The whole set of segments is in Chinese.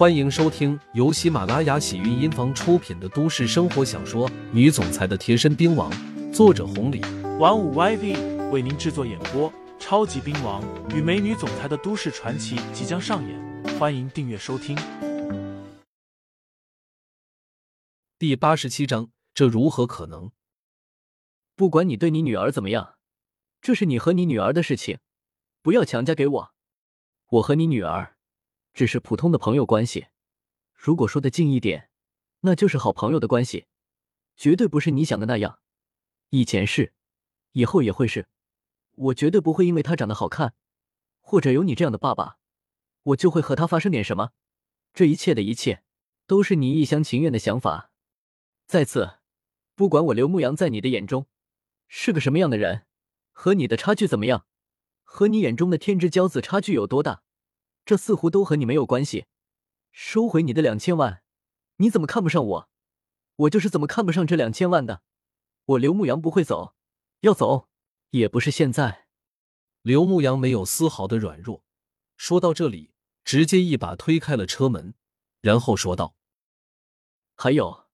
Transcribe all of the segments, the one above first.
欢迎收听由喜马拉雅喜韵音房出品的都市生活小说《女总裁的贴身兵王》，作者红礼，玩五 YV 为您制作演播。超级兵王与美女总裁的都市传奇即将上演，欢迎订阅收听。第八十七章，这如何可能？不管你对你女儿怎么样，这是你和你女儿的事情，不要强加给我。我和你女儿。只是普通的朋友关系，如果说的近一点，那就是好朋友的关系，绝对不是你想的那样。以前是，以后也会是。我绝对不会因为他长得好看，或者有你这样的爸爸，我就会和他发生点什么。这一切的一切，都是你一厢情愿的想法。再次，不管我刘牧阳在你的眼中是个什么样的人，和你的差距怎么样，和你眼中的天之骄子差距有多大。这似乎都和你没有关系。收回你的两千万，你怎么看不上我？我就是怎么看不上这两千万的。我刘牧阳不会走，要走也不是现在。刘牧阳没有丝毫的软弱，说到这里，直接一把推开了车门，然后说道：“还有，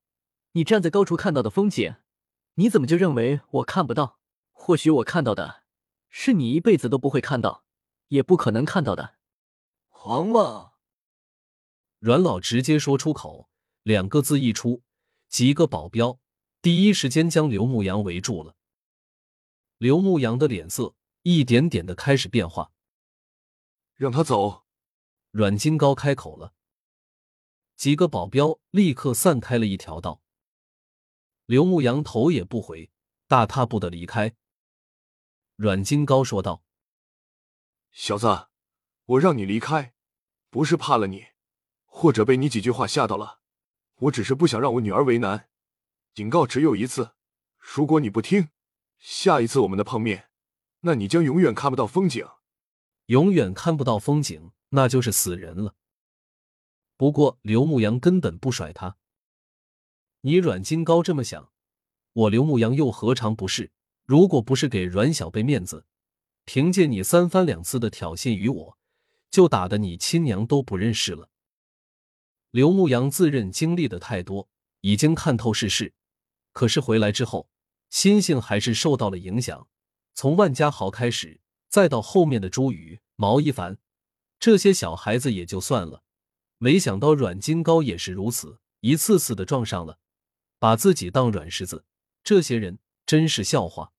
你站在高处看到的风景，你怎么就认为我看不到？或许我看到的，是你一辈子都不会看到，也不可能看到的。”狂妄！阮老直接说出口两个字一出，几个保镖第一时间将刘牧阳围住了。刘牧阳的脸色一点点的开始变化。让他走！阮金高开口了。几个保镖立刻散开了一条道。刘牧阳头也不回，大踏步的离开。阮金高说道：“小子，我让你离开。”不是怕了你，或者被你几句话吓到了，我只是不想让我女儿为难。警告只有一次，如果你不听，下一次我们的碰面，那你将永远看不到风景。永远看不到风景，那就是死人了。不过刘牧阳根本不甩他。你阮金高这么想，我刘牧阳又何尝不是？如果不是给阮小贝面子，凭借你三番两次的挑衅于我。就打的你亲娘都不认识了。刘牧阳自认经历的太多，已经看透世事，可是回来之后，心性还是受到了影响。从万家豪开始，再到后面的朱宇、毛一凡这些小孩子也就算了，没想到阮金高也是如此，一次次的撞上了，把自己当软柿子。这些人真是笑话。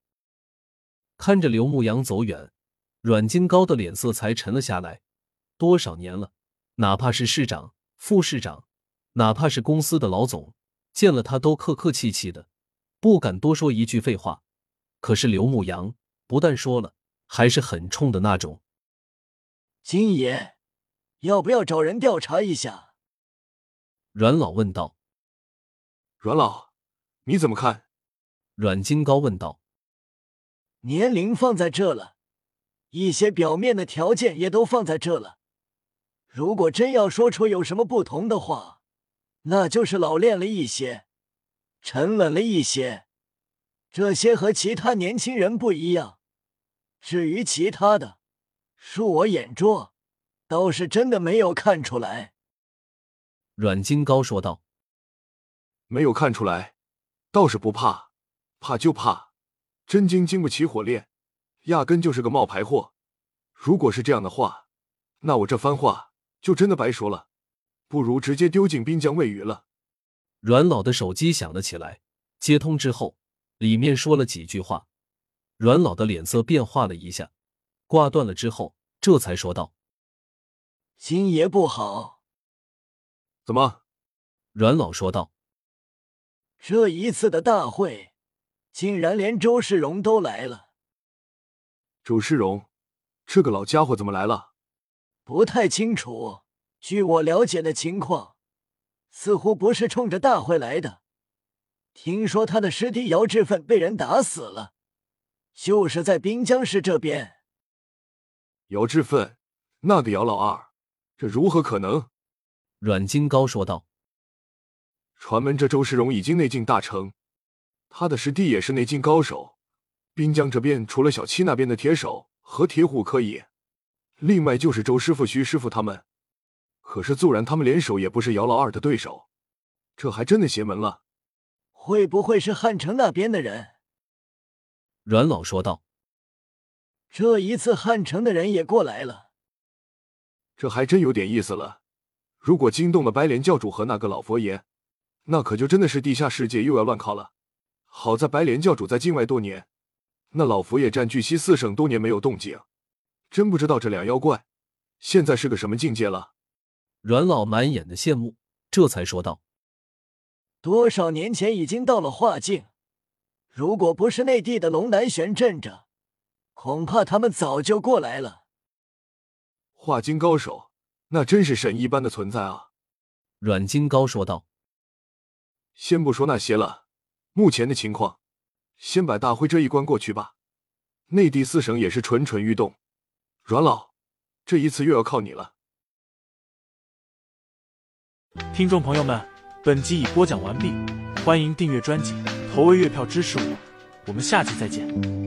看着刘牧阳走远，阮金高的脸色才沉了下来。多少年了，哪怕是市长、副市长，哪怕是公司的老总，见了他都客客气气的，不敢多说一句废话。可是刘牧阳不但说了，还是很冲的那种。金爷，要不要找人调查一下？阮老问道。阮老，你怎么看？阮金高问道。年龄放在这了，一些表面的条件也都放在这了。如果真要说出有什么不同的话，那就是老练了一些，沉稳了一些，这些和其他年轻人不一样。至于其他的，恕我眼拙，倒是真的没有看出来。”阮金高说道，“没有看出来，倒是不怕，怕就怕真经经不起火炼，压根就是个冒牌货。如果是这样的话，那我这番话……”就真的白说了，不如直接丢进滨江喂鱼了。阮老的手机响了起来，接通之后，里面说了几句话。阮老的脸色变化了一下，挂断了之后，这才说道：“金爷不好。”“怎么？”阮老说道，“这一次的大会，竟然连周世荣都来了。”“周世荣，这个老家伙怎么来了？”不太清楚，据我了解的情况，似乎不是冲着大会来的。听说他的师弟姚志奋被人打死了，就是在滨江市这边。姚志奋，那个姚老二，这如何可能？阮金高说道。传闻这周世荣已经内境大成，他的师弟也是内境高手。滨江这边除了小七那边的铁手和铁虎可以。另外就是周师傅、徐师傅他们，可是纵然他们联手，也不是姚老二的对手，这还真的邪门了。会不会是汉城那边的人？阮老说道。这一次汉城的人也过来了，这还真有点意思了。如果惊动了白莲教主和那个老佛爷，那可就真的是地下世界又要乱靠了。好在白莲教主在境外多年，那老佛爷占据西四省多年没有动静，真不知道这俩妖怪现在是个什么境界了。阮老满眼的羡慕，这才说道。多少年前已经到了化境，如果不是内地的龙南玄镇着，恐怕他们早就过来了。化境高手，那真是神一般的存在啊！阮金高说道。先不说那些了，目前的情况，先把大会这一关过去吧。内地四省也是蠢蠢欲动，阮老，这一次又要靠你了。听众朋友们。本集已播讲完毕，欢迎订阅专辑，投喂月票支持我，我们下集再见。